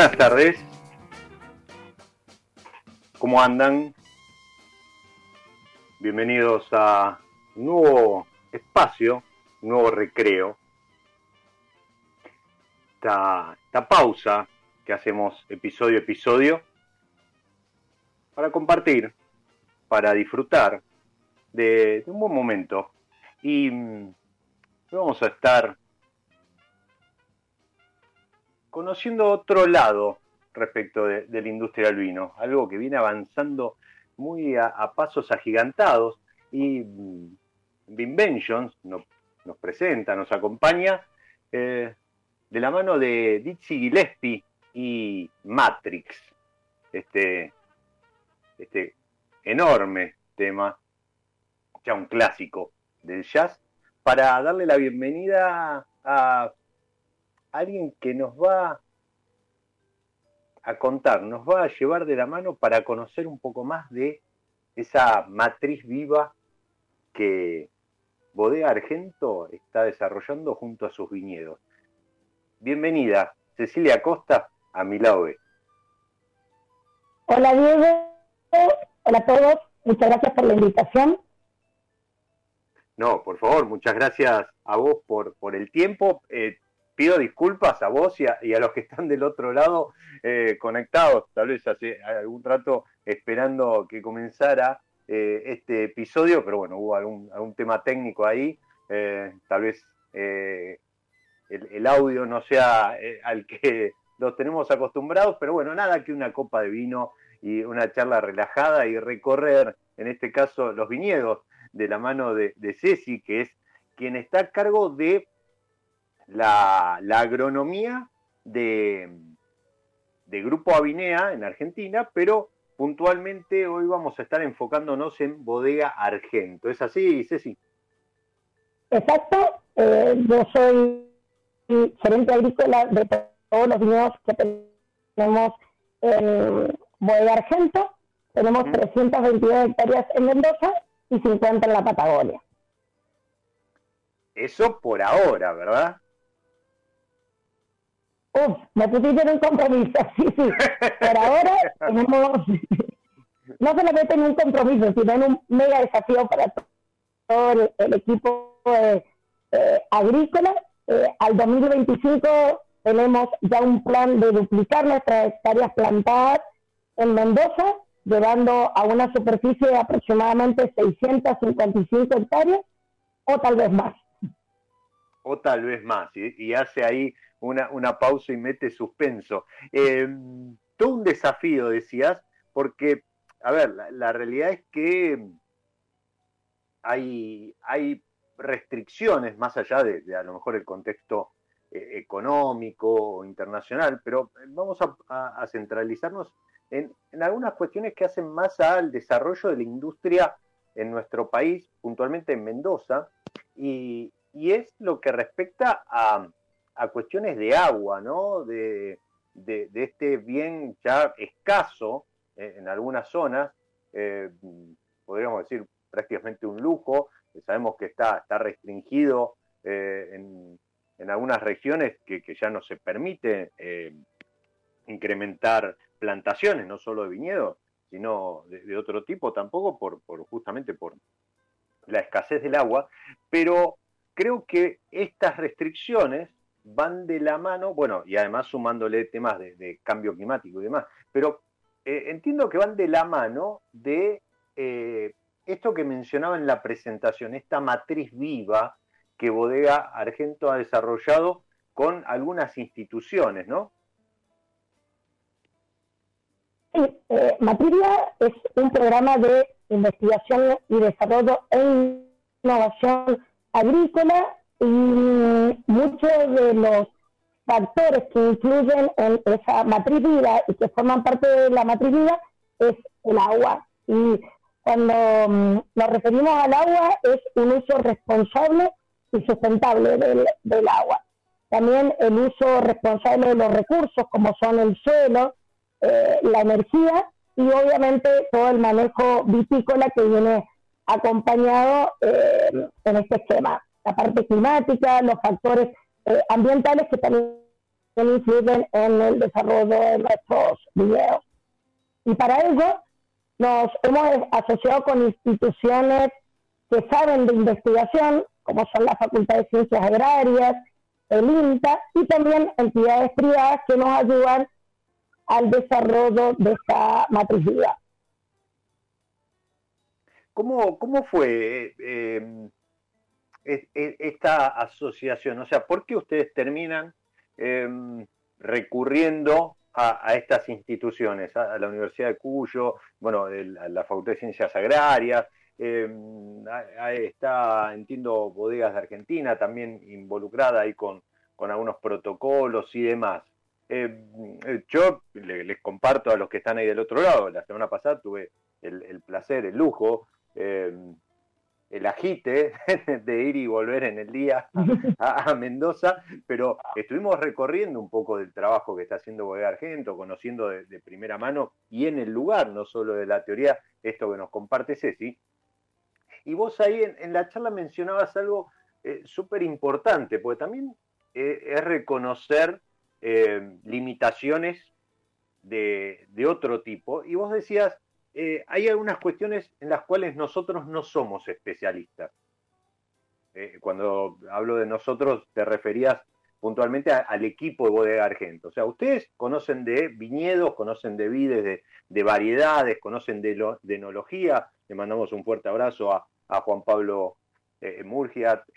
Buenas tardes. ¿Cómo andan? Bienvenidos a un nuevo espacio, un nuevo recreo. Esta, esta pausa que hacemos episodio a episodio para compartir, para disfrutar de, un buen momento. Y mm, vamos a estar conociendo otro lado respecto de, la industria del vino, algo que viene avanzando muy a, pasos agigantados y mm, Vinventions nos, nos presenta, nos acompaña eh, de la mano de Dizzy Gillespie y Matrix, este, este enorme tema, ya un clásico del jazz, para darle la bienvenida a alguien que nos va a contar, nos va a llevar de la mano para conocer un poco más de esa matriz viva que Bodega Argento está desarrollando junto a sus viñedos. Bienvenida, Cecilia Costa, a mi lado Hola Diego, hola a todos, muchas gracias por la invitación. No, por favor, muchas gracias a vos por, por el tiempo. Eh, pido disculpas a vos y a, los que están del otro lado eh, conectados, tal vez hace algún rato esperando que comenzara eh, este episodio, pero bueno, hubo algún, algún tema técnico ahí, tal vez el, audio no sea al que los tenemos acostumbrados, pero bueno, nada que una copa de vino y una charla relajada y recorrer, en este caso, los viñedos de la mano de, de Ceci, que es quien está a cargo de la, agronomía de, de Grupo Avinea en Argentina, pero puntualmente hoy vamos a estar enfocándonos en Bodega Argento. ¿Es así, Ceci? Exacto. Eh, yo soy gerente agrícola de todos los viñedos que tenemos en Bodega Argento. Tenemos 322 hectáreas en Mendoza y 50 en la Patagonia. Eso por ahora, ¿verdad? Uf, me pusiste en un compromiso, sí, sí. Por ahora tenemos, no solamente en un compromiso, sino en un mega desafío para todo el, equipo eh, agrícola. Eh, al 2025 tenemos ya un plan de duplicar nuestras hectáreas plantadas en Mendoza, llevando a una superficie de aproximadamente 655 hectáreas o tal vez más. O tal vez más, y hace ahí una, pausa y mete suspenso. Eh, todo un desafío, decías, porque, a ver, la, realidad es que hay, hay restricciones más allá de, a lo mejor el contexto eh, económico o internacional, pero vamos a, centralizarnos en, algunas cuestiones que hacen más al desarrollo de la industria en nuestro país, puntualmente en Mendoza, y es lo que respecta a, a cuestiones de agua, ¿no? De, este bien ya escaso eh, en algunas zonas, eh, podríamos decir prácticamente un lujo, sabemos que está, está restringido eh, en, algunas regiones que, ya no se permite incrementar plantaciones, no solo de viñedos, sino de, otro tipo tampoco, por, por, justamente por la escasez del agua, pero creo que estas restricciones van de la mano, bueno, y además sumándole temas de, cambio climático y demás, pero eh, entiendo que van de la mano de eh, esto que mencionaba en la presentación, esta matriz viva que Bodega Argento ha desarrollado con algunas instituciones, ¿no? Sí, eh, es un programa de investigación y desarrollo e innovación agrícola y muchos de los factores que influyen en esa matriz vida y que forman parte de la matriz vida es el agua. Y cuando mm, nos referimos al agua es un uso responsable y sustentable del, del agua. También el uso responsable de los recursos como son el suelo, eh, la energía y obviamente todo el manejo vitícola que viene acompañado eh, en este esquema la parte climática, los factores eh, ambientales que también influyen en el desarrollo de nuestros videos. Y para ello nos hemos asociado con instituciones que saben de investigación, como son la Facultad de Ciencias Agrarias, el INTA, y también entidades privadas que nos ayudan al desarrollo de esta matriz ¿Cómo, cómo fue? Eh, esta asociación? O sea, ¿por qué ustedes terminan em, recurriendo a, estas instituciones, a, la Universidad de Cuyo, bueno, a la Facultad de Ciencias Agrarias, em, está, entiendo, Bodegas de Argentina también involucrada ahí con, algunos protocolos y demás. Em, yo les comparto a los que están ahí del otro lado, la semana pasada tuve el placer, el lujo el agite de ir y volver en el día a, Mendoza, pero estuvimos recorriendo un poco del trabajo que está haciendo Bodega Argento, conociendo de, primera mano y en el lugar, no solo de la teoría, esto que nos comparte Ceci. Y vos ahí en, la charla mencionabas algo eh, súper importante, porque también eh, es reconocer eh, limitaciones de, de otro tipo. Y vos decías, eh, hay algunas cuestiones en las cuales nosotros no somos especialistas. Eh, cuando hablo de nosotros, te referías puntualmente al equipo de Bodega Argento. O sea, ustedes conocen de viñedos, conocen de vides, de, variedades, conocen de, enología. Le mandamos un fuerte abrazo a, Juan Pablo eh,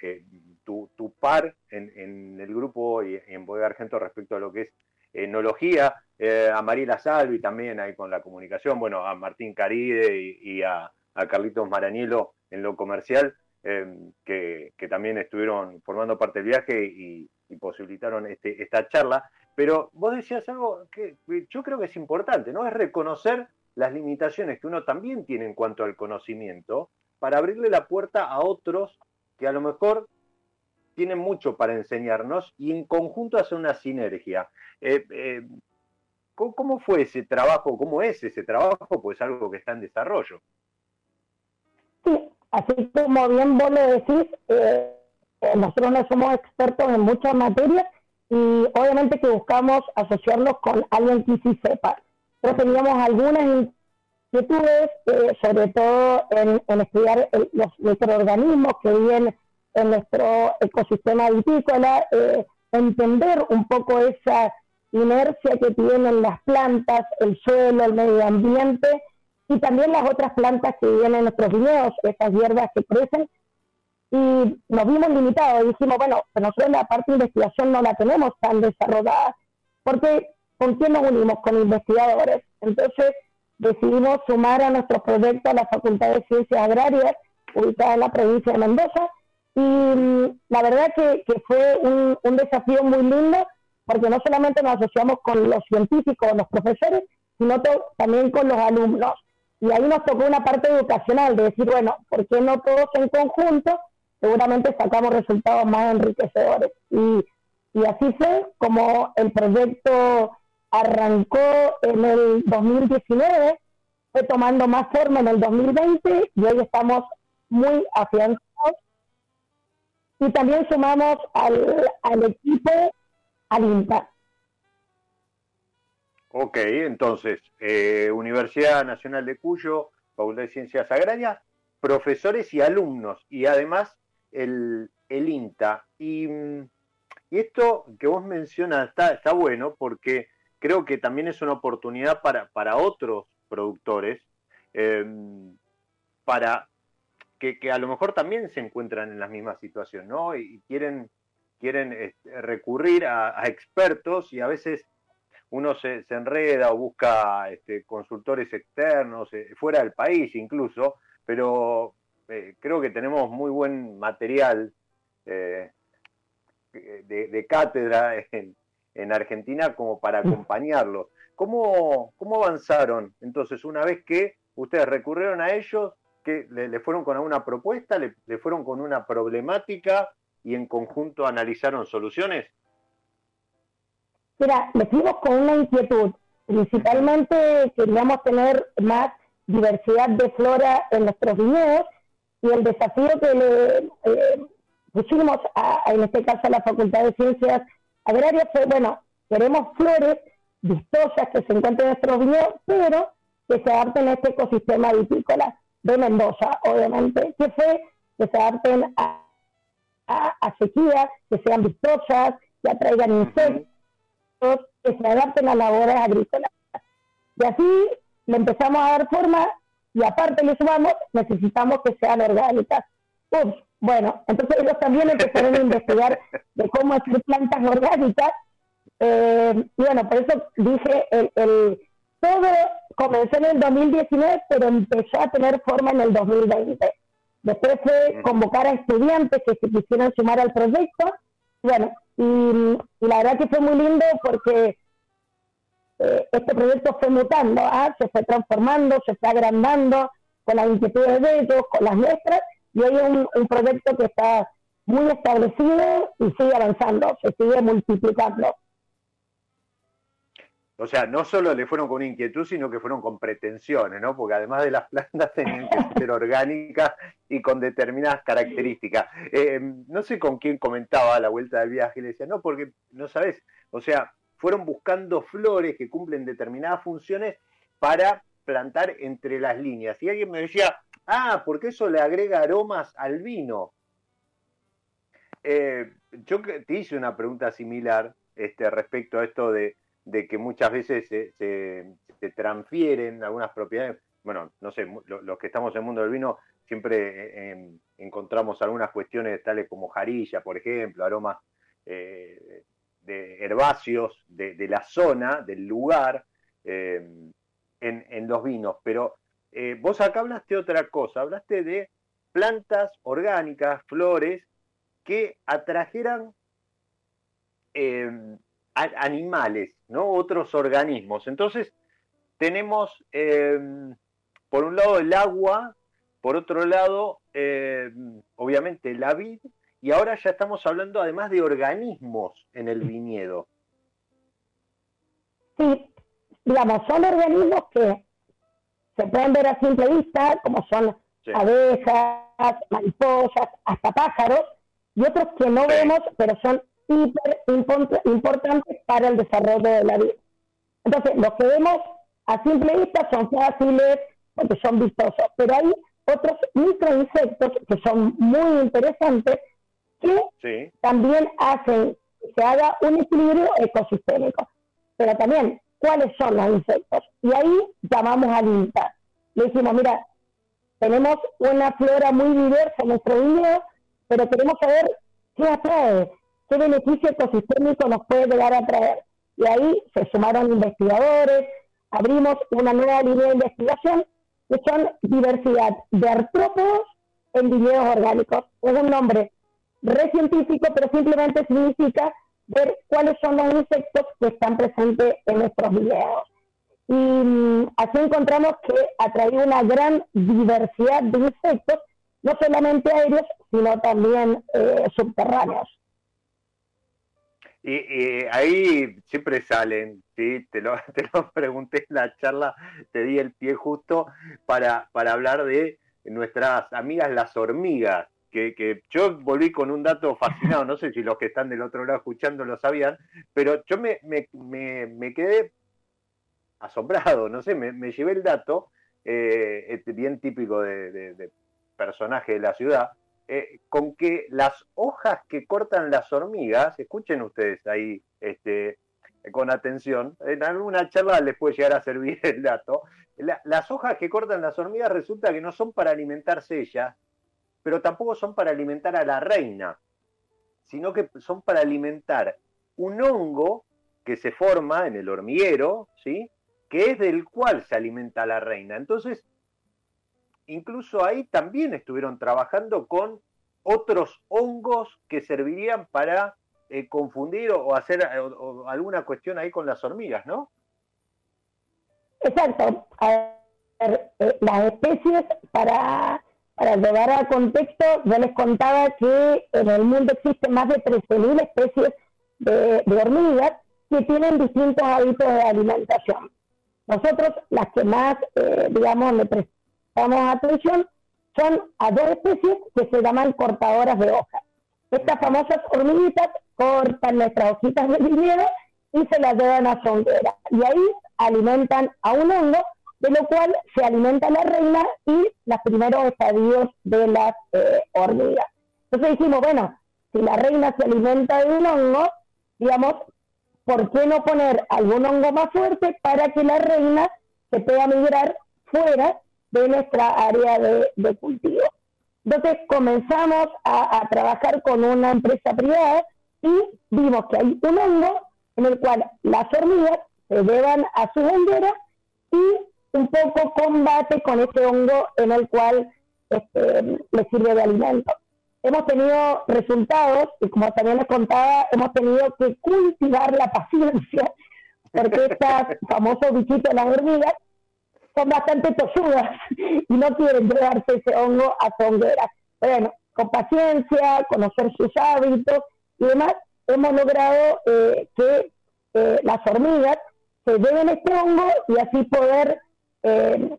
eh, tu, par en, el grupo y en Bodega Argento respecto a lo que es enología, eh, a Mariela Salvi también ahí con la comunicación, bueno, a Martín Caride y, a, Carlitos Maranielo en lo comercial, que, también estuvieron formando parte del viaje y, posibilitaron este, esta charla. Pero vos decías algo que yo creo que es importante, ¿no? Es reconocer las limitaciones que uno también tiene en cuanto al conocimiento para abrirle la puerta a otros que a lo mejor tienen mucho para enseñarnos y en conjunto hacer una sinergia. Eh, eh, ¿Cómo fue ese trabajo? ¿Cómo es ese trabajo? Pues algo que está en desarrollo. Sí, así como bien vos lo decís, eh, eh, nosotros no somos expertos en muchas materias y obviamente que buscamos asociarnos con alguien que sí sepa. Pero teníamos algunas inquietudes, eh, sobre todo en, estudiar los microorganismos que viven en nuestro ecosistema vitícola, eh, entender un poco esa inercia que tienen las plantas, el suelo, el medio ambiente y también las otras plantas que viven en nuestros viñedos, esas hierbas que crecen y nos vimos limitados y dijimos, bueno, pero nosotros la parte de investigación no la tenemos tan desarrollada, porque ¿con quién nos unimos? Con investigadores. Entonces decidimos sumar a nuestro proyecto a la Facultad de Ciencias Agrarias, ubicada en la provincia de Mendoza, y mm, la verdad que, fue un, desafío muy lindo, porque no solamente nos asociamos con los científicos, los profesores, sino también con los alumnos. Y ahí nos tocó una parte educacional, de decir, bueno, ¿por qué no todos en conjunto seguramente sacamos resultados más enriquecedores. Y, y así fue como el proyecto arrancó en el 2019, fue tomando más forma en el 2020 y hoy estamos muy afianzados. Y también sumamos al, al equipo al INTA. Ok, entonces, eh, Universidad Nacional de Cuyo, Facultad de Ciencias Agrarias, profesores y alumnos, y además el, INTA. Y, esto que vos mencionas está, está bueno porque creo que también es una oportunidad para, para otros productores, em, para que, a lo mejor también se encuentran en la misma situación, ¿no? Y, quieren, quieren este, recurrir a, expertos y a veces uno se, enreda o busca este, consultores externos, eh, fuera del país incluso, pero eh, creo que tenemos muy buen material eh, de, cátedra en, Argentina como para mm. acompañarlo. ¿Cómo, ¿Cómo avanzaron entonces una vez que ustedes recurrieron a ellos? Que le, fueron con alguna propuesta, le, fueron con una problemática y en conjunto analizaron soluciones? Mira, le fuimos con una inquietud. Principalmente queríamos tener más diversidad de flora en nuestros viñedos y el desafío que le eh, pusimos, a, en este caso a la Facultad de Ciencias Agrarias, fue, bueno, queremos flores vistosas que se encuentren en nuestros viñedos, pero que se adapten a este ecosistema vitícola de Mendoza, obviamente, que fue que se adapten a, a, sequía, que sean vistosas, que atraigan insectos, que se adapten a labores agrícolas. Y así le empezamos a dar forma y aparte le sumamos, necesitamos que sean orgánicas. bueno, entonces ellos también empezaron a investigar de cómo hacer plantas orgánicas. Eh, y bueno, por eso dije, el, el, todo comenzó en el 2019, pero empezó a tener forma en el 2020. Después fue convocar a estudiantes que se quisieran sumar al proyecto. Bueno, y, la verdad que fue muy lindo porque eh, este proyecto fue mutando, ¿ah? se fue transformando, se fue agrandando con las inquietudes de ellos, con las nuestras, y hoy es un, proyecto que está muy establecido y sigue avanzando, se sigue multiplicando. O sea, no solo le fueron con inquietud, sino que fueron con pretensiones, ¿no? Porque además de las plantas tenían que ser orgánicas y con determinadas características. Eh, no sé con quién comentaba a la vuelta del viaje, le decía, no, porque no sabes, o sea, fueron buscando flores que cumplen determinadas funciones para plantar entre las líneas. Y alguien me decía, ah, porque eso le agrega aromas al vino. eh, yo te hice una pregunta similar este, respecto a esto de, que muchas veces se, transfieren algunas propiedades. Bueno, no sé, los que estamos en el mundo del vino siempre eh, encontramos algunas cuestiones tales como jarilla, por ejemplo, aromas eh, de herbáceos de, la zona, del lugar, en, en, los vinos. Pero vos acá hablaste de otra cosa, hablaste de plantas orgánicas, flores, que atrajeran eh, animales, ¿no? Otros organismos. Entonces, tenemos, eh, por un lado, el agua, por otro lado, eh, obviamente, la vid, y ahora ya estamos hablando además de organismos en el viñedo. Sí, digamos, son organismos que se pueden ver a simple vista, como son abejas, mariposas, hasta pájaros, y otros que no vemos, pero son hiper importantes para el desarrollo de la vida. Entonces, los que vemos a simple vista son fáciles porque son vistosos, pero hay otros microinsectos que son muy interesantes que también hacen que se haga un equilibrio ecosistémico. Pero también, ¿cuáles son los insectos? Y ahí llamamos al INTA. Le decimos, mira, tenemos una flora muy diversa en nuestro video, pero queremos saber qué atrae, qué beneficio ecosistémico nos puede llegar a traer. Y ahí se sumaron investigadores, abrimos una nueva línea de investigación que son diversidad de artrópodos en viñedos orgánicos. Es un nombre re científico, pero simplemente significa ver cuáles son los insectos que están presentes en nuestros viñedos. Y mm, así encontramos que atrae una gran diversidad de insectos, no solamente aéreos, sino también eh, subterráneos. Y, ahí siempre salen, ¿sí? te, lo, te lo pregunté en la charla, te di el pie justo para, para hablar de nuestras amigas las hormigas, que, que, yo volví con un dato fascinado, no sé si los que están del otro lado escuchando lo sabían, pero yo me, me, me quedé asombrado, no sé, me, llevé el dato, eh, este, bien típico de, personaje de la ciudad, eh, con que las hojas que cortan las hormigas, escuchen ustedes ahí este, con atención, en alguna charla les puede llegar a servir el dato, las hojas que cortan las hormigas resulta que no son para alimentarse ellas, pero tampoco son para alimentar a la reina, sino que son para alimentar un hongo que se forma en el hormiguero, ¿sí? que es del cual se alimenta la reina. Entonces, incluso ahí también estuvieron trabajando con otros hongos que servirían para eh, confundir o, hacer alguna cuestión ahí con las hormigas, ¿no? Exacto. Eh, las especies, para, para llevar a contexto, yo les contaba que en el mundo existen más de 13.000 especies de, de hormigas que tienen distintos hábitos de alimentación. Nosotros, las que más, eh, digamos, le prestamos atención son a dos especies que se llaman cortadoras de hojas. Estas famosas hormiguitas cortan nuestras hojitas de viñedo y se las llevan a songuera. Y ahí alimentan a un hongo, de lo cual se alimenta la reina y los primeros estadios de las eh, hormigas. Entonces dijimos, bueno, si la reina se alimenta de un hongo, digamos, ¿por qué no poner algún hongo más fuerte para que la reina se pueda migrar fuera de nuestra área de, cultivo? Entonces comenzamos a, trabajar con una empresa privada y vimos que hay un hongo en el cual las hormigas se llevan a su hondera y un poco combate con ese hongo en el cual este, le sirve de alimento hemos tenido resultados y como también les contaba, hemos tenido que cultivar la paciencia porque estas famosos bichitos de las hormigas son bastante tosudas y no quieren llevarse ese hongo a su Bueno, con paciencia, conocer sus hábitos y demás, hemos logrado eh, que eh, las hormigas se lleven este hongo y así poder eh,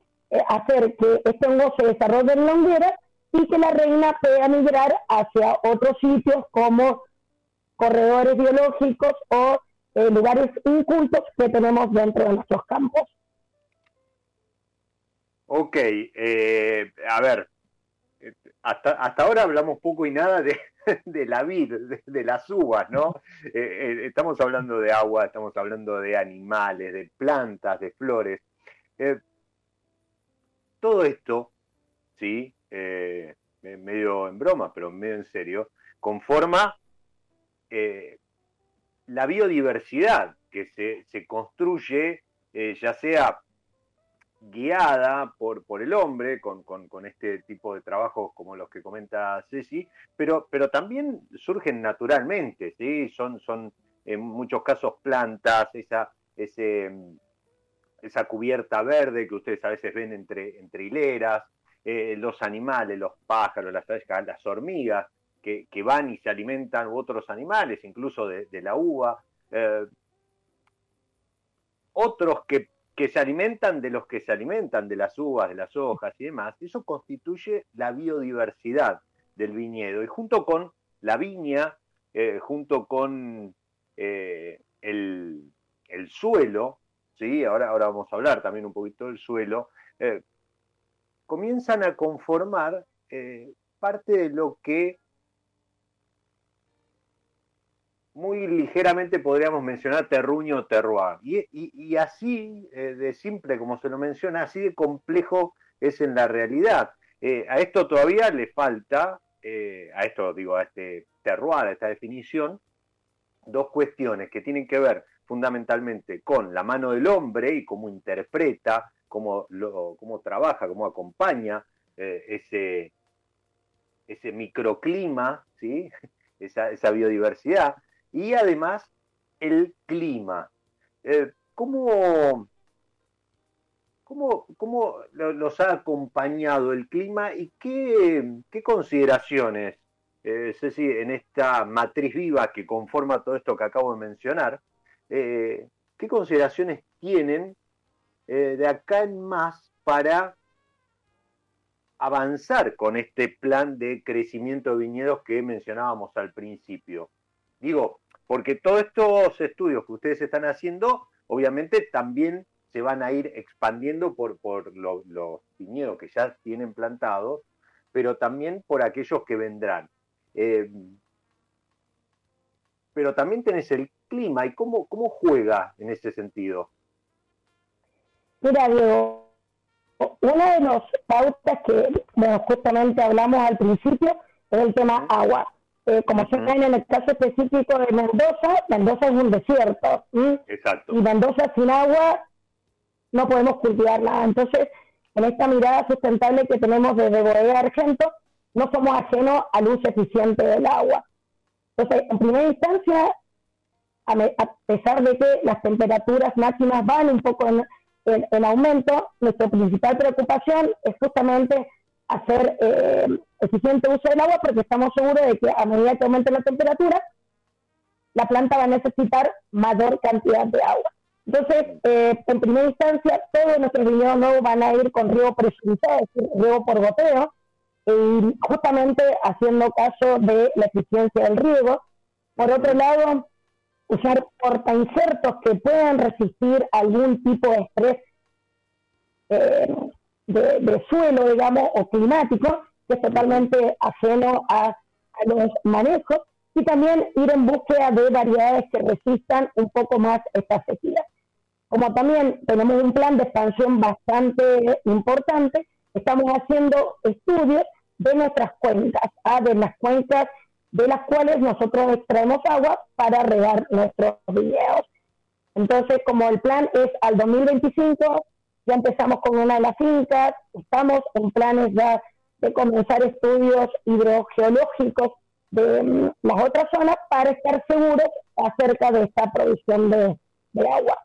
hacer que este hongo se desarrolle en la honguera y que la reina pueda migrar hacia otros sitios como corredores biológicos o eh, lugares incultos que tenemos dentro de nuestros campos. Ok, eh, a ver, hasta, hasta ahora hablamos poco y nada de, de la vid, de, las uvas, ¿no? Eh, eh, estamos hablando de agua, estamos hablando de animales, de plantas, de flores. Eh, todo esto, sí, medio en broma, pero medio en serio, conforma la biodiversidad que se, se construye, ya sea guiada por, por el hombre, con, con, este tipo de trabajos como los que comenta Ceci, pero, pero también surgen naturalmente, ¿sí? son, son en muchos casos plantas, esa, ese, esa cubierta verde que ustedes a veces ven entre, entre hileras, eh, los animales, los pájaros, las las hormigas, que, que, van y se alimentan, u otros animales, incluso de, la uva. Eh, otros que que se alimentan de los que se alimentan, de las uvas, de las hojas y demás, eso constituye la biodiversidad del viñedo. Y junto con la viña, eh, junto con eh, el, suelo, ¿sí? ahora, ahora vamos a hablar también un poquito del suelo, eh, comienzan a conformar parte de lo que muy ligeramente podríamos mencionar terruño terroir. Y, así eh, de simple como se lo menciona, así de complejo es en la realidad. Eh, a esto todavía le falta, eh, a esto digo, a este terroir, a esta definición, dos cuestiones que tienen que ver fundamentalmente con la mano del hombre y cómo interpreta, cómo, cómo trabaja, cómo acompaña ese, ese microclima, ¿sí? esa, esa biodiversidad, y además el clima. Eh, ¿cómo, cómo, los ha acompañado el clima y qué, consideraciones, eh, Ceci, en esta matriz viva que conforma todo esto que acabo de mencionar, eh, qué consideraciones tienen eh, de acá en más para avanzar con este plan de crecimiento de viñedos que mencionábamos al principio? Digo, porque todos estos estudios que ustedes están haciendo, obviamente también se van a ir expandiendo por, por los viñedos que ya tienen plantados, pero también por aquellos que vendrán. Eh, pero también tenés el clima y cómo, cómo juega en ese sentido. Mira, Diego, una de las pautas que justamente hablamos al principio es el tema agua. Eh, como se ven en el caso específico de Mendoza, Mendoza es un desierto. Exacto. Y Mendoza sin agua no podemos cultivarla. Entonces, en esta mirada sustentable que tenemos desde Bodega Argento, no somos ajenos al uso eficiente del agua. Entonces, en primera instancia, a, pesar de que las temperaturas máximas van un poco en aumento, nuestra principal preocupación es justamente hacer eh, eficiente uso del agua porque estamos seguros de que a medida que aumente la temperatura, la planta va a necesitar mayor cantidad de agua. Entonces, eh, en primera instancia, todos nuestros viñedos nuevos van a ir con riego presurizado, es decir, riego por goteo, y justamente haciendo caso de la eficiencia del riego. Por otro lado, usar portainsertos que puedan resistir algún tipo de estrés eh, de, suelo, digamos, o climático, que es totalmente ajeno a, los manejos, y también ir en búsqueda de variedades que resistan un poco más esta sequía. Como también tenemos un plan de expansión bastante importante, estamos haciendo estudios de nuestras cuencas, ¿ah? de las cuencas de las cuales nosotros extraemos agua para regar nuestros viñedos. Entonces, como el plan es al 2025 ya empezamos con una de las fincas, estamos en planes ya de comenzar estudios hidrogeológicos de mm, las otras zonas para estar seguros acerca de esta provisión de, agua.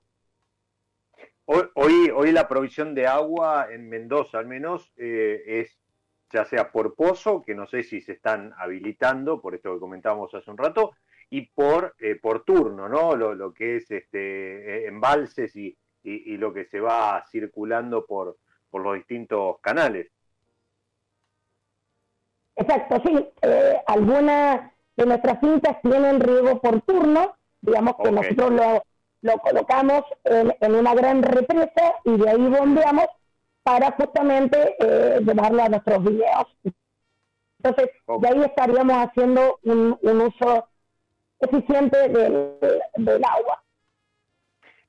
Hoy, hoy la provisión de agua en Mendoza al menos eh, es ya sea por pozo, que no sé si se están habilitando, por esto que comentábamos hace un rato, y por, eh, por turno, ¿no? Lo, lo que es este, eh, embalses y, y, lo que se va circulando por, por los distintos canales. Exacto, sí. Eh, algunas de nuestras fincas tienen riego por turno, digamos que nosotros lo, lo colocamos en, en, una gran represa y de ahí bombeamos para justamente eh, llevarlo a nuestros videos. Entonces, de ahí estaríamos haciendo un, uso eficiente del, del agua.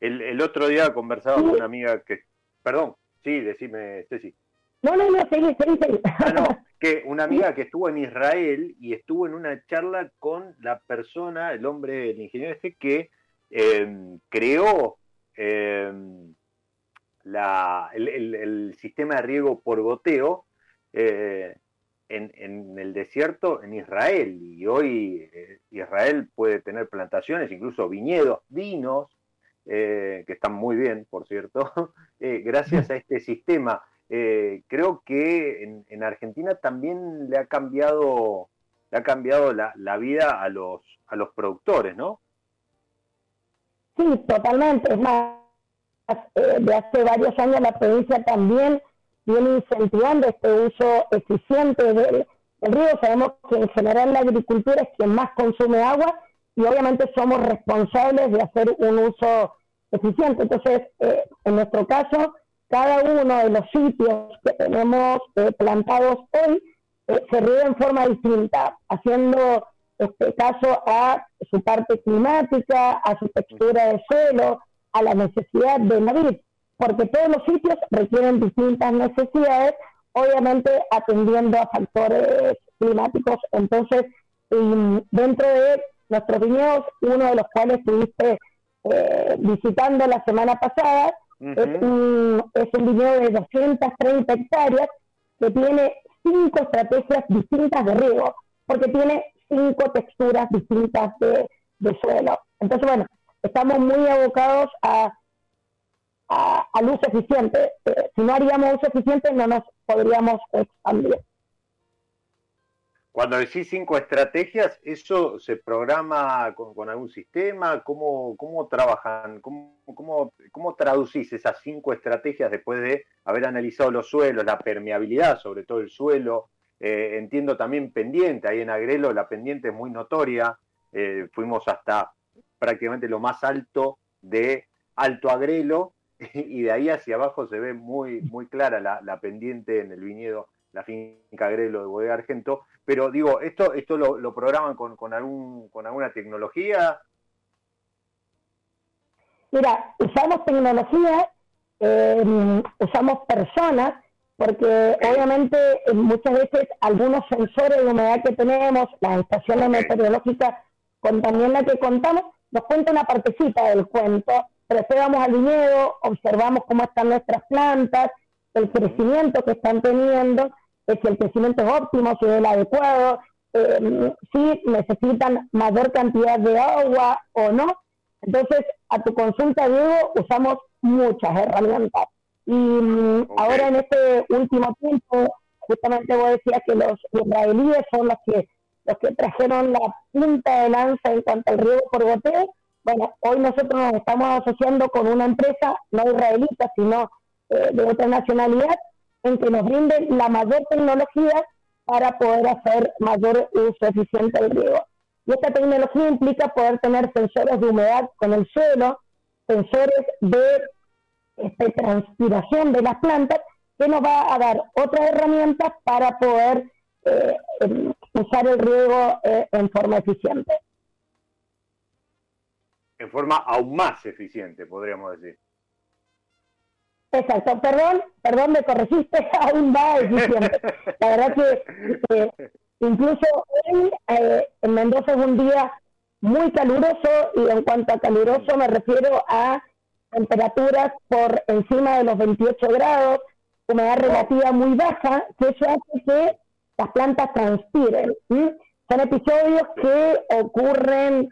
El, el, otro día conversaba con una amiga que, perdón, sí, decime, Ceci. No, no, no, seguí, seguí, seguí. Ah, no, que una amiga que estuvo en Israel y estuvo en una charla con la persona, el hombre, el ingeniero este, que em, creó em, la, el, sistema de riego por goteo eh, en, el desierto en Israel. Y hoy eh, Israel puede tener plantaciones, incluso viñedos, vinos, eh, que están muy bien, por cierto, gracias a este sistema. creo que en, Argentina también le ha cambiado, le ha cambiado la, la vida a los, a los productores, ¿no? Sí, totalmente. Es más, de hace varios años la provincia también viene incentivando este uso eficiente del, río. Sabemos que en general la agricultura es quien más consume agua y obviamente somos responsables de hacer un uso eficiente. Entonces, eh, en nuestro caso, cada uno de los sitios que tenemos eh, plantados hoy eh, se riega en forma distinta, haciendo este caso a su parte climática, a su textura de suelo, a la necesidad de Madrid porque todos los sitios requieren distintas necesidades, obviamente atendiendo a factores climáticos. Entonces, dentro de nuestros viñedos, uno de los cuales estuviste eh, visitando la semana pasada, es, un, es un viñedo de 230 hectáreas que tiene cinco estrategias distintas de riego, porque tiene cinco texturas distintas de, de suelo. Entonces, bueno, estamos muy abocados a a, luz eficiente. Eh, si no haríamos uso eficiente, no nos podríamos expandir. Cuando decís cinco estrategias, ¿eso se programa con, algún sistema? ¿Cómo, cómo trabajan? ¿Cómo, cómo, cómo traducís esas cinco estrategias después de haber analizado los suelos, la permeabilidad, sobre todo el suelo? Eh, entiendo también pendiente, ahí en Agrelo la pendiente es muy notoria. Eh, fuimos hasta prácticamente lo más alto de Alto Agrelo y de ahí hacia abajo se ve muy, muy clara la, pendiente en el viñedo, la finca Grelo de Bodega Argento. Pero digo, ¿esto, esto lo, programan con, algún, con alguna tecnología? Mira, usamos tecnología, eh, usamos personas, porque obviamente muchas veces algunos sensores de humedad que tenemos, las estaciones meteorológicas, con también la que contamos, nos cuenta una partecita del cuento pero vamos al viñedo, observamos cómo están nuestras plantas, el crecimiento que están teniendo, si el crecimiento es óptimo, si es el adecuado, eh, si necesitan mayor cantidad de agua o no. Entonces, a tu consulta, Diego, usamos muchas herramientas. Y mm, ahora en este último tiempo, justamente vos decías que los israelíes son los que los que trajeron la punta de lanza en cuanto al riego por goteo, bueno, hoy nosotros nos estamos asociando con una empresa no israelita, sino eh, de otra nacionalidad, en que nos brinde la mayor tecnología para poder hacer mayor uso eficiente del riego. Y esta tecnología implica poder tener sensores de humedad con el suelo, sensores de este, transpiración de las plantas, que nos va a dar otras herramientas para poder eh, em, usar el riego eh, en forma eficiente en forma aún más eficiente, podríamos decir. Exacto, perdón, perdón, me corregiste, aún más eficiente. La verdad que incluso hoy eh, en Mendoza es un día muy caluroso y en cuanto a caluroso me refiero a temperaturas por encima de los 28 grados, humedad relativa muy baja, que eso hace que las plantas transpiren. Son episodios que ocurren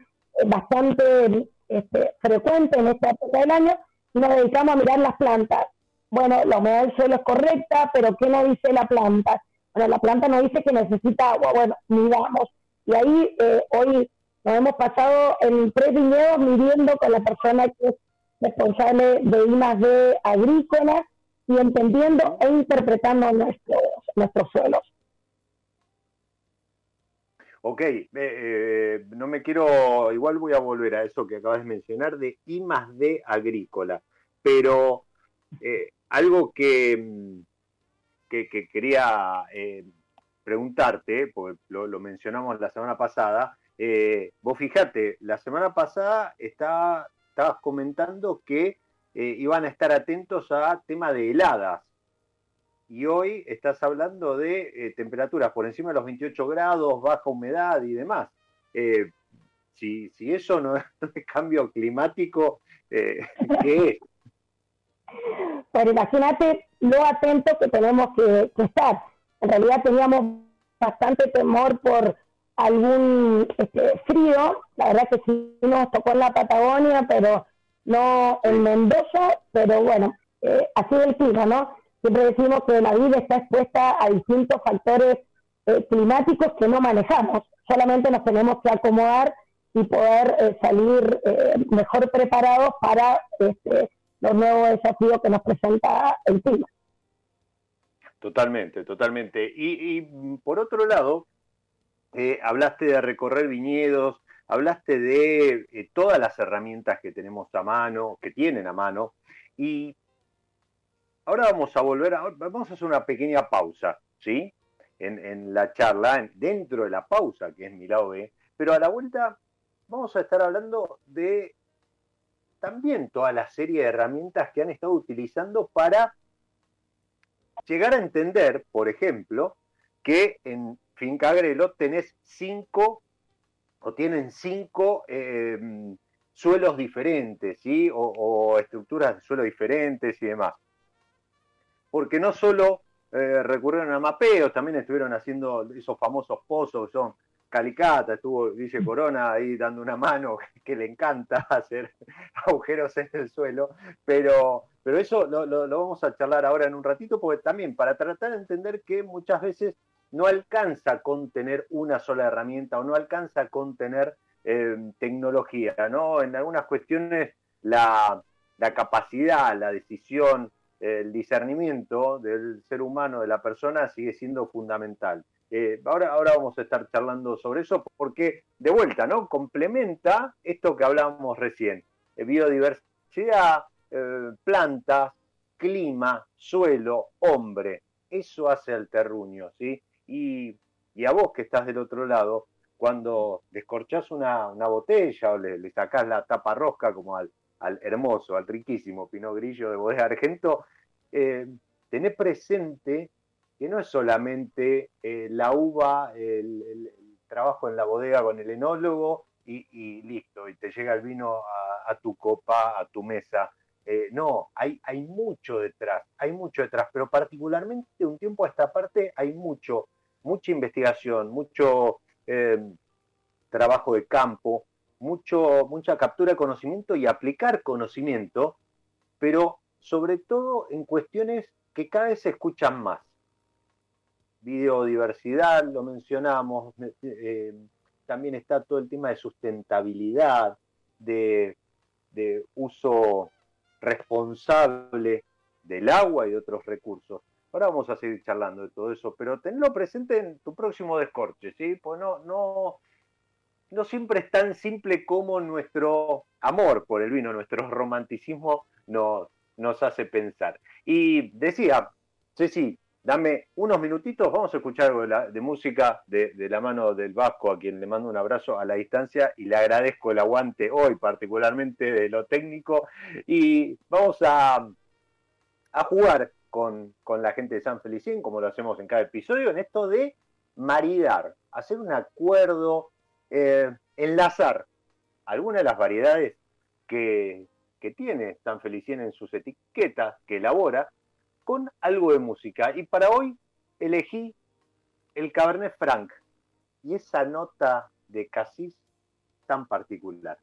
bastante este, frecuente en esta época del año nos dedicamos a mirar las plantas. Bueno, la humedad del suelo es correcta, pero ¿qué nos dice la planta? Bueno, la planta nos dice que necesita agua. Bueno, miramos. Y ahí eh, hoy nos hemos pasado en tres viñedos midiendo con la persona que es responsable de I+D agrícola y entendiendo e interpretando nuestros, nuestros suelos. Ok, eh, no me quiero, igual voy a volver a eso que acabas de mencionar de I más D agrícola, pero eh, algo que, mm, que, quería eh, preguntarte, porque lo, mencionamos la semana pasada, eh, vos fijate, la semana pasada estabas comentando que eh, iban a estar atentos a tema de heladas. Y hoy estás hablando de eh, temperaturas por encima de los 28 grados, baja humedad y demás. Si, si, eso no es cambio climático, ¿qué es? Pero imagínate lo atento que tenemos que, estar. En realidad teníamos bastante temor por algún este, frío, la verdad que sí nos tocó en la Patagonia, pero no en Mendoza, pero bueno, eh, así el clima, ¿no? Siempre decimos que la vida está expuesta a distintos factores eh, climáticos que no manejamos, solamente nos tenemos que acomodar y poder eh, salir mejor preparados para este, los nuevos desafíos que nos presenta el clima. Totalmente, totalmente. Y, por otro lado, eh, hablaste de recorrer viñedos, hablaste de eh, todas las herramientas que tenemos a mano, que tienen a mano, y ahora vamos a volver, a, vamos a hacer una pequeña pausa, ¿sí? En, la charla, dentro de la pausa, que es mi lado B, pero a la vuelta vamos a estar hablando de también toda la serie de herramientas que han estado utilizando para llegar a entender, por ejemplo, que en Finca Agrelo tenés cinco o tienen cinco em, suelos diferentes, ¿sí? O, estructuras de suelo diferentes y demás. Porque no solo eh, recurrieron a mapeos, también estuvieron haciendo esos famosos pozos, son Calicata, estuvo Guille Corona ahí dando una mano, que le encanta hacer agujeros en el suelo, pero, pero eso lo, vamos a charlar ahora en un ratito, porque también para tratar de entender que muchas veces no alcanza con tener una sola herramienta o no alcanza con tener eh, tecnología, ¿no? En algunas cuestiones la, la capacidad, la decisión, el discernimiento del ser humano, de la persona, sigue siendo fundamental. Eh, ahora, ahora vamos a estar charlando sobre eso porque, de vuelta, ¿no? Complementa esto que hablábamos recién. Eh, biodiversidad, eh, plantas, clima, suelo, hombre. Eso hace el terruño, ¿sí? Y, a vos que estás del otro lado, cuando descorchás una, botella o le, le, sacás la tapa rosca como al, al hermoso, al riquísimo Pinot Grillo de Bodega Argento, tenés presente que no es solamente eh, la uva, el, trabajo en la bodega con el enólogo y, listo, y te llega el vino a, tu copa, a tu mesa. Eh, no, hay, hay mucho detrás, hay mucho detrás, pero particularmente un tiempo a esta parte hay mucho, mucha investigación, mucho eh, trabajo de campo, mucho, mucha captura de conocimiento y aplicar conocimiento, pero sobre todo en cuestiones que cada vez se escuchan más biodiversidad, lo mencionamos, eh, también está todo el tema de sustentabilidad, de, uso responsable del agua y de otros recursos. Ahora vamos a seguir charlando de todo eso, pero tenlo presente en tu próximo descorche, ¿sí? Pues no, no, no siempre es tan simple como nuestro amor por el vino, nuestro romanticismo nos, nos hace pensar. Y decía, Ceci, Dame unos minutitos, vamos a escuchar algo de, música de, la mano del Vasco, a quien le mando un abrazo a la distancia y le agradezco el aguante hoy, particularmente de lo técnico. Y vamos a, a jugar con, la gente de San Felicín, como lo hacemos en cada episodio, en esto de maridar, hacer un acuerdo, eh, enlazar algunas de las variedades que, que tiene San Felicien en sus etiquetas que elabora con algo de música. Y para hoy elegí el Cabernet Franc y esa nota de casis tan particular.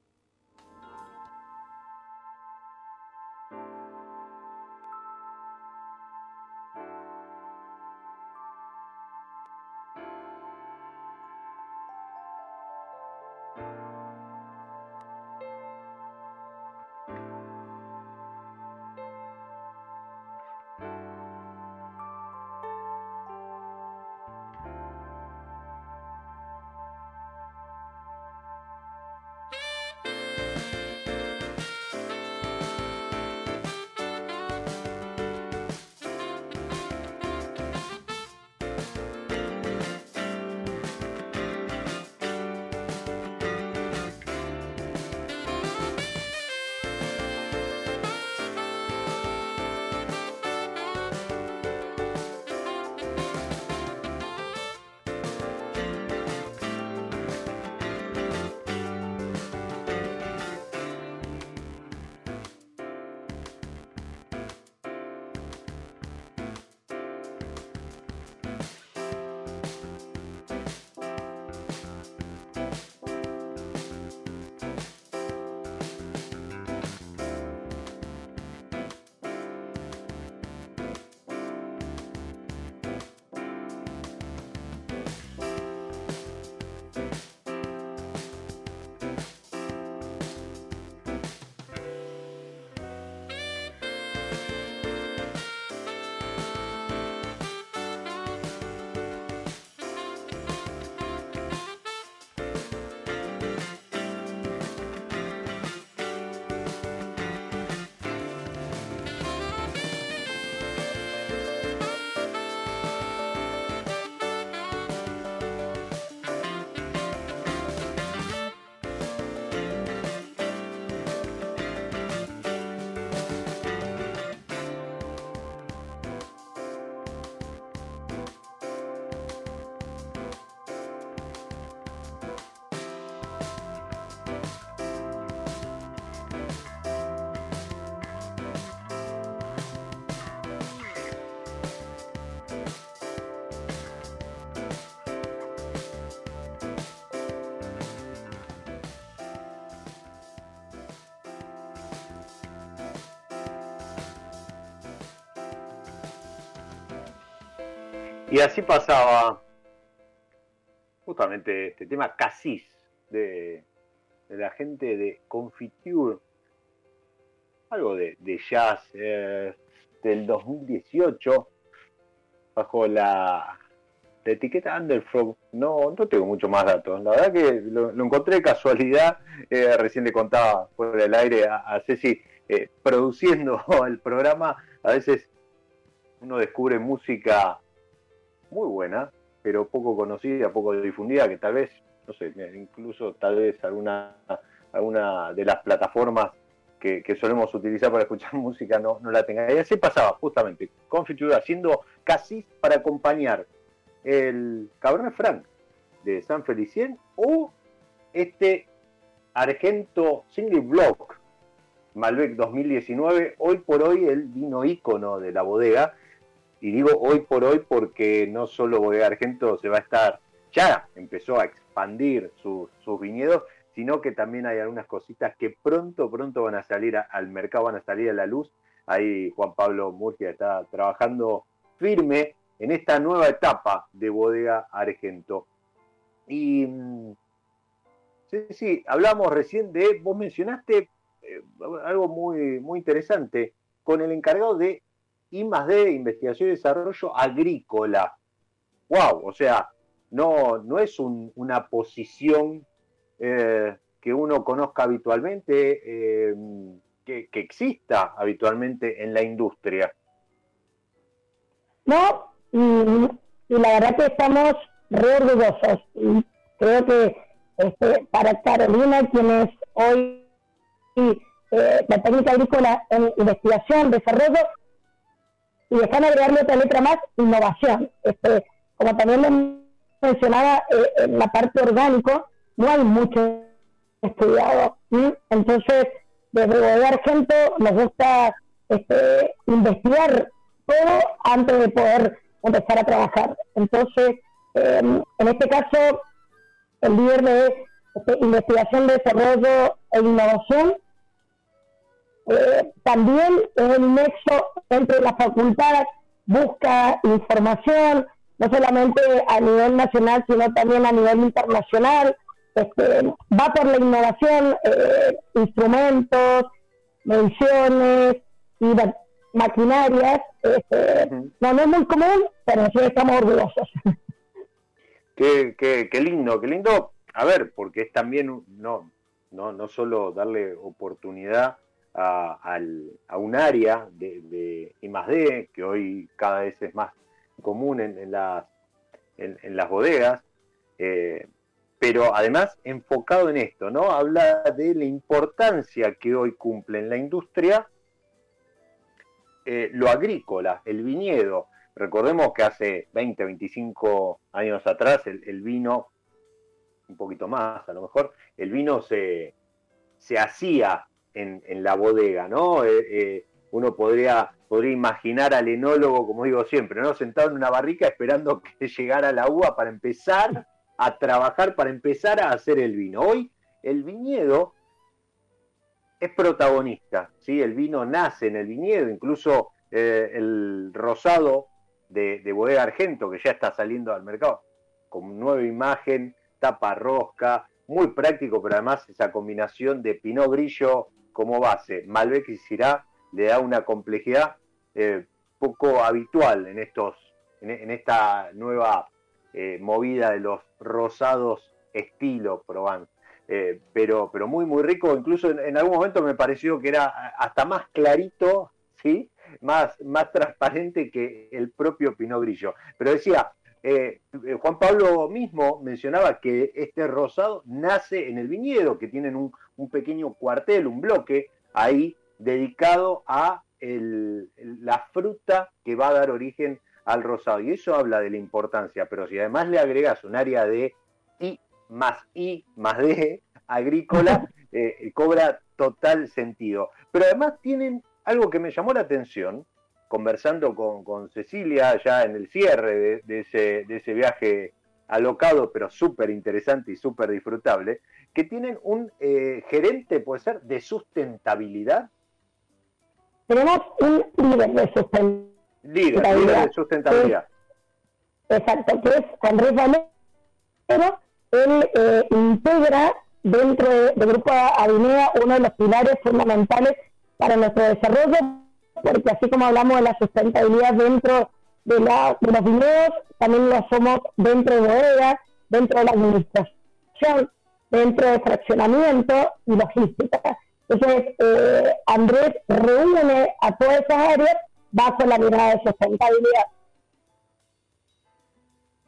Y así pasaba justamente este tema Casis de, la gente de Confiture, algo de, jazz eh, del 2018, bajo la, etiqueta Underfrog. No, no tengo mucho más datos. La verdad que lo, encontré de casualidad. Eh, recién le contaba por el aire a, Ceci, eh, produciendo el programa, a veces uno descubre música muy buena, pero poco conocida, poco difundida, que tal vez, no sé, incluso tal vez alguna, alguna de las plataformas que, solemos utilizar para escuchar música no, no la tenga. Y así pasaba, justamente, Confiture haciendo casi para acompañar el Cabernet Franc de San Felicien o este Argento Single Block Malbec 2019, hoy por hoy el vino ícono de la bodega, y digo hoy por hoy porque no solo Bodega Argento se va a estar, ya empezó a expandir sus viñedos, sino que también hay algunas cositas que pronto, pronto van a salir al mercado, van a salir a la luz. Ahí Juan Pablo Murcia está trabajando firme en esta nueva etapa de Bodega Argento. Y mm, sí, sí, hablamos recién de, vos mencionaste eh, algo muy, muy interesante, con el encargado de I más D, Investigación y Desarrollo Agrícola. ¡Wow! O sea, no, no es una posición eh, que uno conozca habitualmente, eh, que, exista habitualmente en la industria. No, y, la verdad que estamos re orgullosos. Y creo que este, para Carolina, quien es hoy eh, la técnica agrícola en investigación, desarrollo, y déjame agregarle otra letra más, innovación. Este, como también mencionaba, eh, en la parte orgánico no hay mucho estudiado. Entonces, desde Argento nos gusta este, investigar todo antes de poder empezar a trabajar. Entonces, em, en este caso, el líder de este, investigación, desarrollo e innovación eh, también es el nexo entre la facultad, busca información, no solamente a nivel nacional, sino también a nivel internacional. Este, va por la innovación, eh, instrumentos, mediciones y maquinarias. Este, no, es muy común, pero nosotros estamos orgullosos. Qué, qué, qué lindo, qué lindo. A ver, porque es también no, no, no solo darle oportunidad a, un área de, de que hoy cada vez es más común en, las, bodegas, eh, pero además enfocado en esto, ¿no? Habla de la importancia que hoy cumple en la industria eh, lo agrícola, el viñedo. Recordemos que hace 20, 25 años atrás el, vino, un poquito más a lo mejor, el vino se, se hacía en, la bodega, ¿no? Eh, eh, uno podría, podría imaginar al enólogo, como digo siempre, ¿no? Sentado en una barrica esperando que llegara la uva para empezar a trabajar, para empezar a hacer el vino. Hoy el viñedo es protagonista, ¿sí? El vino nace en el viñedo, incluso eh, el rosado de, de Bodega Argento, que ya está saliendo al mercado, con nueva imagen, tapa rosca, muy práctico, pero además esa combinación de Pinot Grillo como base. Malbec y Syrah le da una complejidad eh, poco habitual en, estos, en, esta nueva eh, movida de los rosados estilo Provence. Eh, pero, pero muy, muy rico. Incluso en, algún momento me pareció que era hasta más clarito, ¿sí? Más, más transparente que el propio Pinot Grillo. Pero decía, Juan Pablo mismo mencionaba que este rosado nace en el viñedo, que tienen un, un pequeño cuartel, un bloque ahí dedicado a la fruta que va a dar origen al rosado. Y eso habla de la importancia, pero si además le agregas un área de I más I más D agrícola, eh, cobra total sentido. Pero además tienen algo que me llamó la atención, conversando con, Cecilia ya en el cierre de, ese, de ese viaje alocado, pero súper interesante y súper disfrutable, que tienen un eh, gerente, puede ser, de sustentabilidad. Tenemos un líder de sustentabilidad. Líder, líder de sustentabilidad. exacto, que es Andrés Valero, él eh, integra dentro del Grupo Avinea uno de los pilares fundamentales para nuestro desarrollo, porque así como hablamos de la sustentabilidad dentro de, los viñedos, también lo somos dentro de bodegas, dentro de la administración, dentro de fraccionamiento y logística. Entonces, eh, Andrés reúne a todas esas áreas bajo la mirada de sustentabilidad.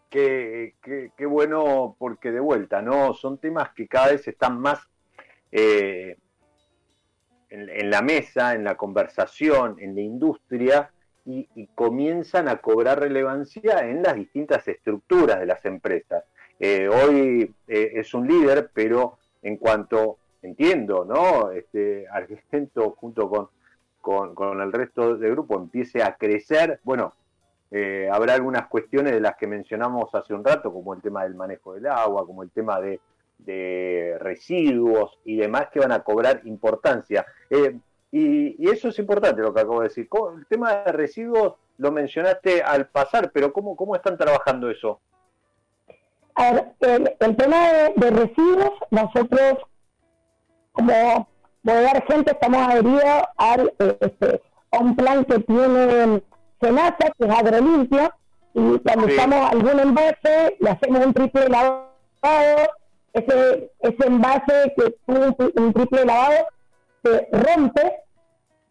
Qué, qué, bueno, porque de vuelta, ¿no? Son temas que cada vez están más eh, en, la mesa, en la conversación, en la industria, y, comienzan a cobrar relevancia en las distintas estructuras de las empresas. Eh, hoy eh, es un líder, pero en cuanto entiendo, ¿no? Este Argento junto con, con, el resto del grupo empiece a crecer, bueno, eh, habrá algunas cuestiones de las que mencionamos hace un rato, como el tema del manejo del agua, como el tema de, residuos y demás que van a cobrar importancia. Eh, y, eso es importante lo que acabo de decir. El tema de residuos lo mencionaste al pasar, pero ¿cómo, cómo están trabajando eso? A ver, el, tema de, residuos, nosotros como Bodega Gente estamos adheridos al, este, a un plan que tiene Senasa, que es agrolimpio, y cuando usamos algún envase, le hacemos un triple lavado, ese, ese envase que tuvo un, triple lavado se rompe,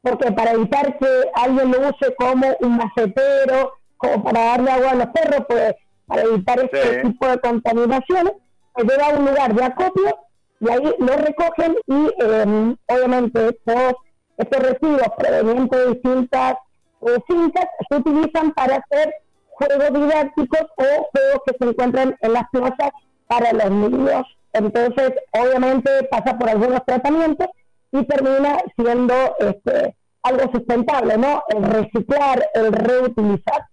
porque para evitar que alguien lo use como un macetero, como para darle agua a los perros, pues para evitar este tipo de contaminaciones, se lleva a un lugar de acopio y ahí lo recogen y em, obviamente todos estos residuos provenientes de distintas eh, fincas se utilizan para hacer juegos didácticos o juegos que se encuentran en las plazas para los niños. Entonces, obviamente pasa por algunos tratamientos y termina siendo este, algo sustentable, ¿no? El reciclar, el reutilizar.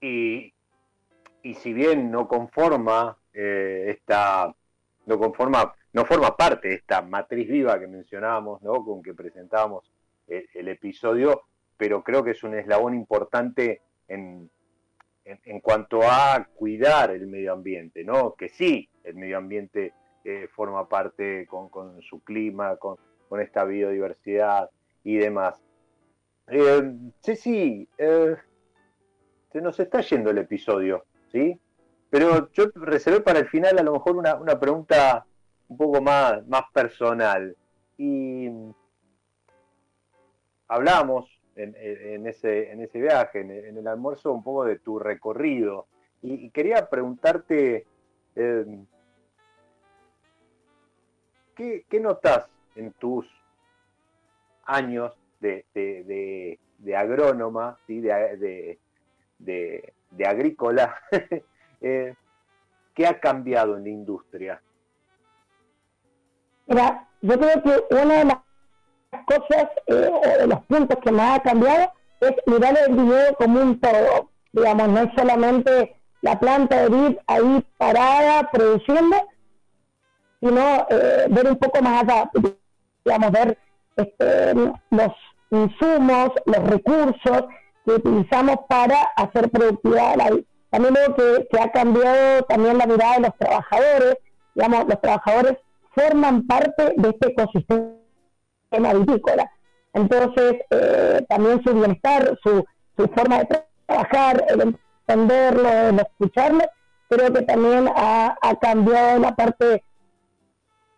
Y, y si bien no conforma eh, esta, no conforma, no forma parte de esta matriz viva que mencionábamos, ¿no? Con que presentábamos el, episodio, pero creo que es un eslabón importante en, en, cuanto a cuidar el medio ambiente, ¿no? Que sí, el medio ambiente eh, forma parte con, su clima, con, esta biodiversidad y demás. Eh, sí, eh, se nos está yendo el episodio, ¿sí? Pero yo reservé para el final a lo mejor una, una pregunta un poco más, más personal. Y hablamos en, ese, en ese viaje, en, el almuerzo, un poco de tu recorrido. Y, quería preguntarte, em, ¿qué, notas en tus años de, de, agrónoma, ¿sí? de, de, agrícola? Eh, ¿Qué ha cambiado en la industria? Mira, yo creo que una de cosas eh, o los puntos que más ha cambiado es mirar el dinero como un todo. Digamos, no es solamente la planta de vid ahí parada produciendo, sino eh, ver un poco más allá, digamos, ver este, los insumos, los recursos que utilizamos para hacer productividad También veo que, que ha cambiado también la mirada de los trabajadores, digamos, los trabajadores forman parte de este ecosistema vitícola. Entonces, eh, también su bienestar, su, su forma de trabajar, el entenderlo, el escucharlo, creo que también ha, cambiado la parte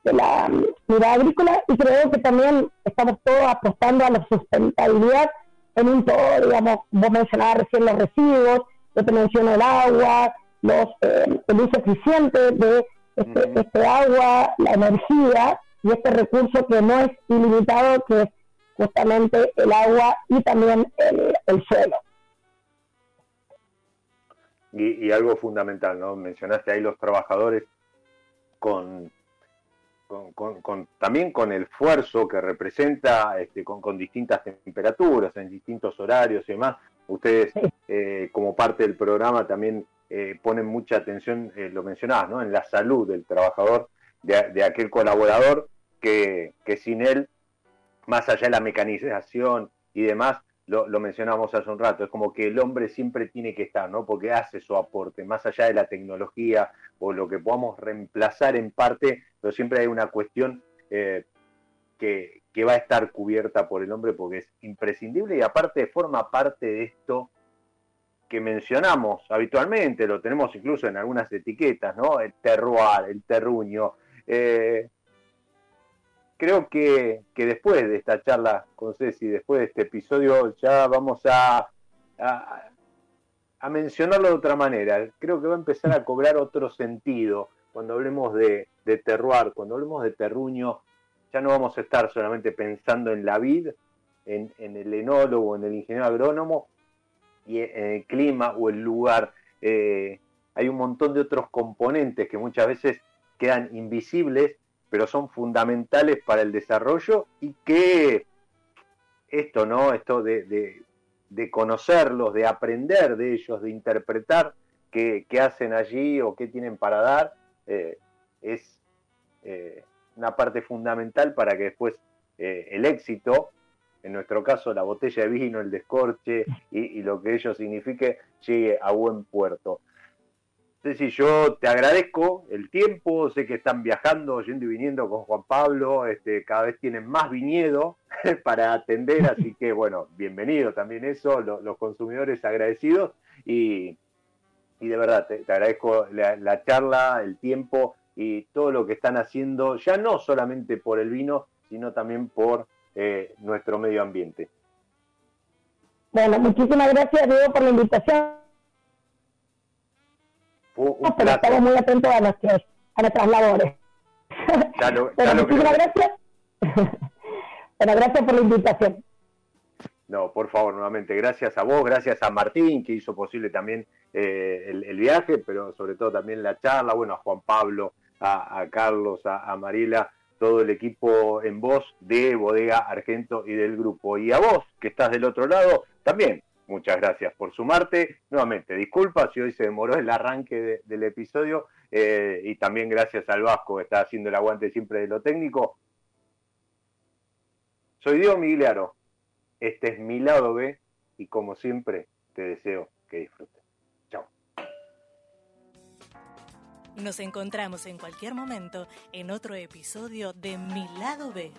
de la mirada agrícola y creo que también estamos todos apostando a la sustentabilidad en un todo, digamos, vos mencionabas recién los residuos, yo te menciono el agua, los, eh, el uso eficiente de este, este agua, la energía, y este recurso que no es ilimitado, que es justamente el agua y también el, suelo. Y, algo fundamental, ¿no? Mencionaste ahí los trabajadores con, con, también con el esfuerzo que representa este, con, distintas temperaturas, en distintos horarios y demás. Ustedes, eh, como parte del programa, también eh, ponen mucha atención, eh, lo mencionabas, ¿no? En la salud del trabajador de, aquel colaborador que, sin él, más allá de la mecanización y demás, lo, lo, mencionamos hace un rato, es como que el hombre siempre tiene que estar, ¿no? Porque hace su aporte, más allá de la tecnología o lo que podamos reemplazar en parte, pero siempre hay una cuestión eh, que, que, va a estar cubierta por el hombre porque es imprescindible y aparte forma parte de esto que mencionamos habitualmente, lo tenemos incluso en algunas etiquetas, ¿no? El terroir, el terruño. Eh, creo que, que, después de esta charla con Ceci, después de este episodio, ya vamos a, a, mencionarlo de otra manera. Creo que va a empezar a cobrar otro sentido cuando hablemos de, de terroir, cuando hablemos de terruño. Ya no vamos a estar solamente pensando en la vid, en, en el enólogo, en el ingeniero agrónomo y en el clima o el lugar. Eh, hay un montón de otros componentes que muchas veces quedan invisibles pero son fundamentales para el desarrollo y que esto, ¿no? Esto de, de, conocerlos, de aprender de ellos, de interpretar qué, qué, hacen allí o qué tienen para dar, eh, es eh, una parte fundamental para que después eh, el éxito, en nuestro caso la botella de vino, el descorche y, y lo que ello signifique, llegue a buen puerto. Ceci, yo te agradezco el tiempo, sé que están viajando, yendo y viniendo con Juan Pablo, este, cada vez tienen más viñedo para atender, así que bueno, bienvenido también eso, lo, los consumidores agradecidos y, y de verdad te, agradezco la, la, charla, el tiempo y todo lo que están haciendo, ya no solamente por el vino, sino también por eh, nuestro medio ambiente. Bueno, muchísimas gracias Diego por la invitación un no, pero estamos muy atentos a, nuestros, a nuestras labores. Ya lo, pero ya lo muchísimas gracias. bueno, gracias por la invitación. No, por favor, nuevamente, gracias a vos, gracias a Martín, que hizo posible también eh, el, el, viaje, pero sobre todo también la charla, bueno, a Juan Pablo, a, a Carlos, a, a Marila, todo el equipo en voz de Bodega Argento y del grupo. Y a vos, que estás del otro lado, también muchas gracias por sumarte. Nuevamente, disculpa si hoy se demoró el arranque de, del episodio eh, y también gracias al Vasco que está haciendo el aguante siempre de lo técnico. Soy Diego Migliaro, este es mi lado B y como siempre te deseo que disfrutes. Chao. Nos encontramos en cualquier momento en otro episodio de Mi lado B.